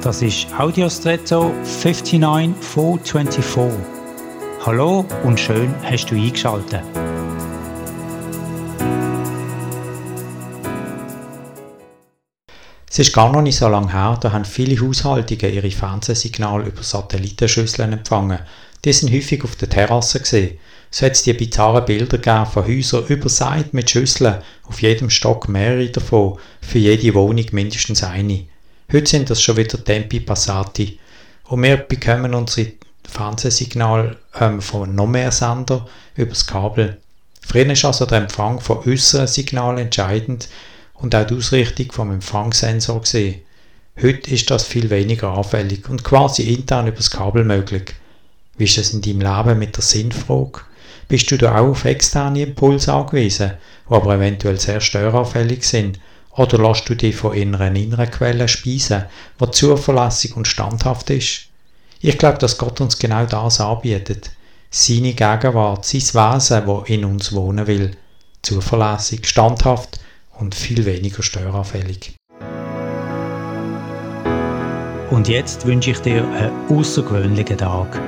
Das ist Audiostretto 59424. Hallo und schön hast du eingeschaltet. Es ist gar noch nicht so lange her, da haben viele Haushaltungen ihre Fernsehsignale über Satellitenschüsseln empfangen. Die sind häufig auf der Terrasse gesehen. So hat es die bizarren Bilder gegeben von Häusern überseit mit Schüsseln, auf jedem Stock mehrere davon, für jede Wohnung mindestens eine. Heute sind das schon wieder Tempi Passati. Und wir bekommen unsere Fernsehsignale ähm, von noch mehr Sender übers Kabel. Früher ist also der Empfang von äußeren Signalen entscheidend und auch die Ausrichtung vom Empfangssensor gesehen. Heute ist das viel weniger anfällig und quasi intern übers Kabel möglich. Wie ist es in deinem Leben mit der Sinnfrage? Bist du da auch auf externe Impulse angewiesen, die aber eventuell sehr störanfällig sind oder lässt du dich von inneren inneren Quellen speisen, die zuverlässig und standhaft ist? Ich glaube, dass Gott uns genau das anbietet. Seine Gegenwart, sein Wesen, das in uns wohnen will. Zuverlässig, standhaft und viel weniger störanfällig. Und jetzt wünsche ich dir einen außergewöhnlichen Tag.